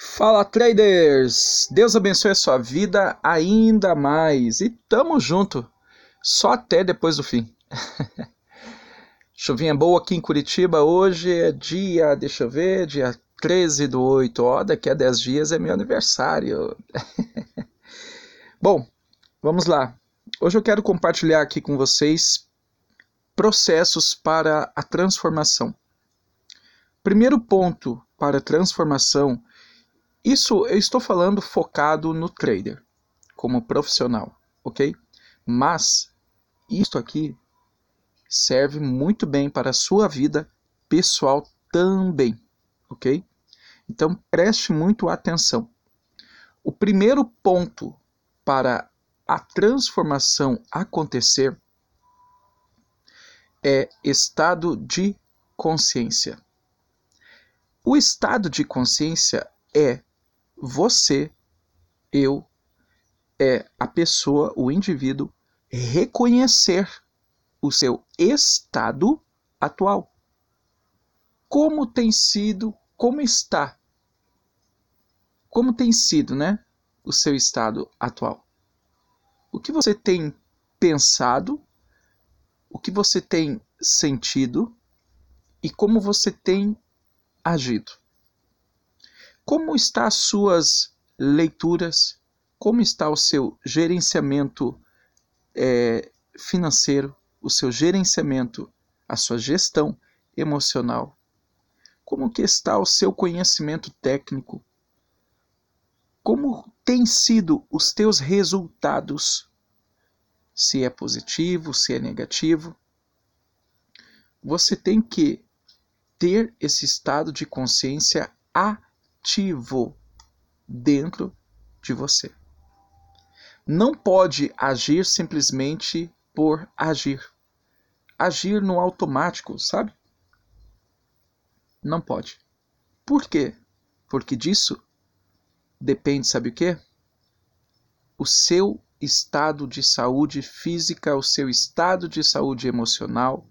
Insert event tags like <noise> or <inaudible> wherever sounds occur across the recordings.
Fala traders! Deus abençoe a sua vida ainda mais e tamo junto, só até depois do fim. <laughs> Chuvinha boa aqui em Curitiba, hoje é dia, deixa eu ver, dia 13 do 8, ó, daqui a 10 dias é meu aniversário. <laughs> Bom, vamos lá. Hoje eu quero compartilhar aqui com vocês processos para a transformação. Primeiro ponto para a transformação isso eu estou falando focado no trader, como profissional, ok? Mas isto aqui serve muito bem para a sua vida pessoal também, ok? Então preste muito atenção. O primeiro ponto para a transformação acontecer é estado de consciência. O estado de consciência é você, eu, é a pessoa, o indivíduo, reconhecer o seu estado atual. Como tem sido, como está, como tem sido, né, o seu estado atual. O que você tem pensado, o que você tem sentido e como você tem agido. Como está as suas leituras? Como está o seu gerenciamento é, financeiro, o seu gerenciamento, a sua gestão emocional? Como que está o seu conhecimento técnico? Como têm sido os teus resultados? Se é positivo, se é negativo? Você tem que ter esse estado de consciência a ativo dentro de você. Não pode agir simplesmente por agir. Agir no automático, sabe? Não pode. Por quê? Porque disso depende, sabe o quê? O seu estado de saúde física, o seu estado de saúde emocional,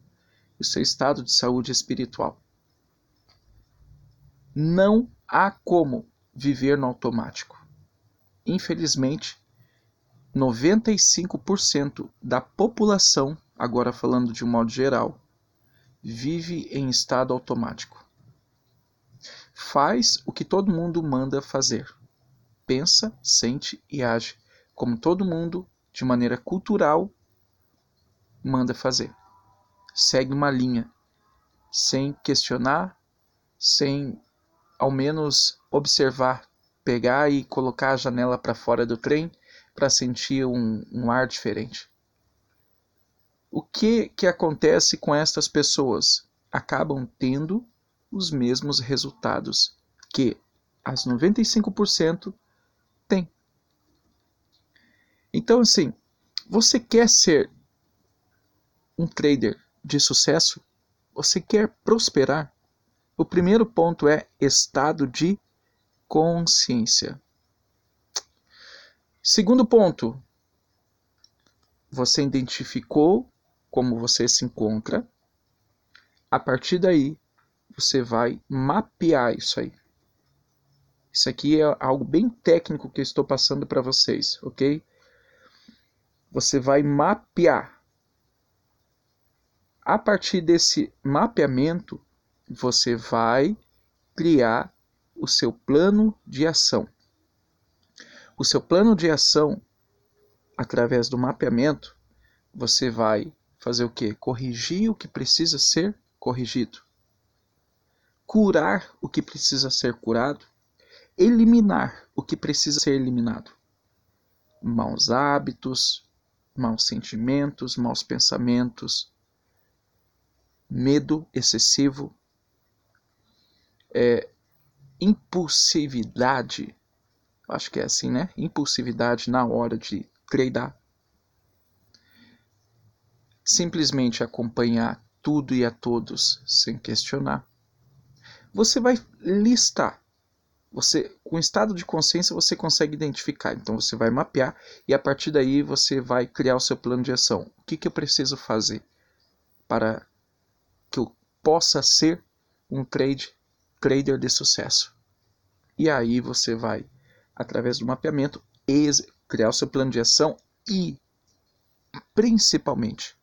o seu estado de saúde espiritual. Não há como viver no automático. Infelizmente, 95% da população, agora falando de um modo geral, vive em estado automático. Faz o que todo mundo manda fazer. Pensa, sente e age como todo mundo, de maneira cultural, manda fazer. Segue uma linha, sem questionar, sem ao menos observar, pegar e colocar a janela para fora do trem para sentir um, um ar diferente. O que, que acontece com estas pessoas? Acabam tendo os mesmos resultados que as 95% têm. Então, assim, você quer ser um trader de sucesso? Você quer prosperar? O primeiro ponto é estado de consciência. Segundo ponto, você identificou como você se encontra. A partir daí, você vai mapear isso aí. Isso aqui é algo bem técnico que eu estou passando para vocês, ok? Você vai mapear. A partir desse mapeamento, você vai criar o seu plano de ação. O seu plano de ação, através do mapeamento, você vai fazer o que? Corrigir o que precisa ser corrigido, curar o que precisa ser curado, eliminar o que precisa ser eliminado. Maus hábitos, maus sentimentos, maus pensamentos, medo excessivo, é, impulsividade, acho que é assim, né? Impulsividade na hora de treinar. Simplesmente acompanhar tudo e a todos sem questionar. Você vai listar. Você, com estado de consciência, você consegue identificar. Então você vai mapear e a partir daí você vai criar o seu plano de ação. O que, que eu preciso fazer para que eu possa ser um trade trader de sucesso. E aí você vai, através do mapeamento, criar o seu plano de ação e, principalmente,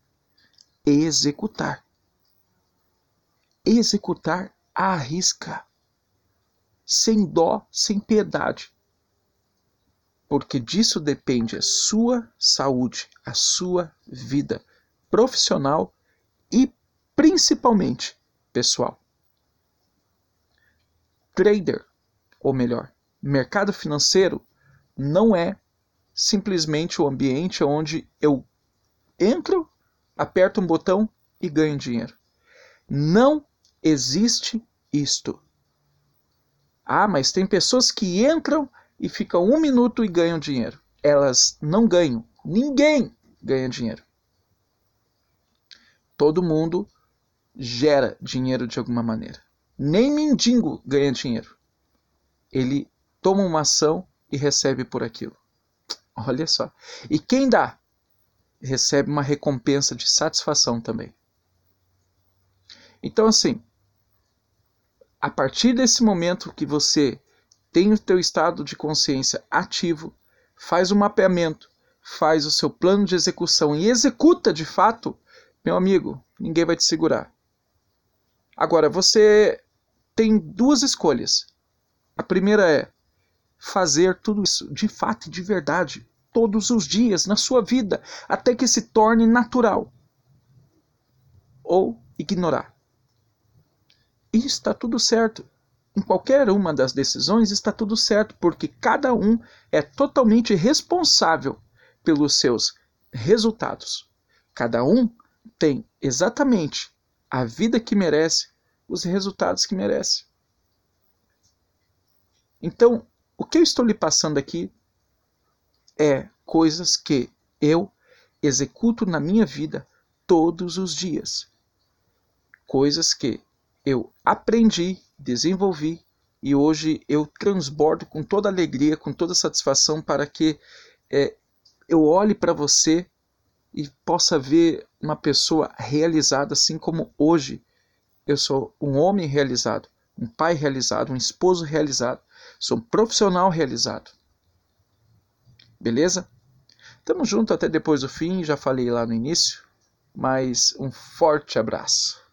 executar. Executar à risca, sem dó, sem piedade. Porque disso depende a sua saúde, a sua vida profissional e principalmente pessoal. Trader, ou melhor, mercado financeiro não é simplesmente o ambiente onde eu entro, aperto um botão e ganho dinheiro. Não existe isto. Ah, mas tem pessoas que entram e ficam um minuto e ganham dinheiro. Elas não ganham. Ninguém ganha dinheiro. Todo mundo gera dinheiro de alguma maneira. Nem mendigo ganha dinheiro. Ele toma uma ação e recebe por aquilo. Olha só. E quem dá? Recebe uma recompensa de satisfação também. Então, assim, a partir desse momento que você tem o teu estado de consciência ativo, faz o um mapeamento, faz o seu plano de execução e executa de fato, meu amigo, ninguém vai te segurar. Agora, você tem duas escolhas. A primeira é fazer tudo isso de fato e de verdade, todos os dias, na sua vida, até que se torne natural. Ou ignorar. E está tudo certo. Em qualquer uma das decisões está tudo certo, porque cada um é totalmente responsável pelos seus resultados. Cada um tem exatamente a vida que merece, os resultados que merece. Então, o que eu estou lhe passando aqui é coisas que eu executo na minha vida todos os dias. Coisas que eu aprendi, desenvolvi e hoje eu transbordo com toda alegria, com toda satisfação para que é, eu olhe para você e possa ver uma pessoa realizada, assim como hoje eu sou um homem realizado, um pai realizado, um esposo realizado, Sou um profissional realizado. Beleza? Tamo junto até depois do fim, já falei lá no início, mas um forte abraço.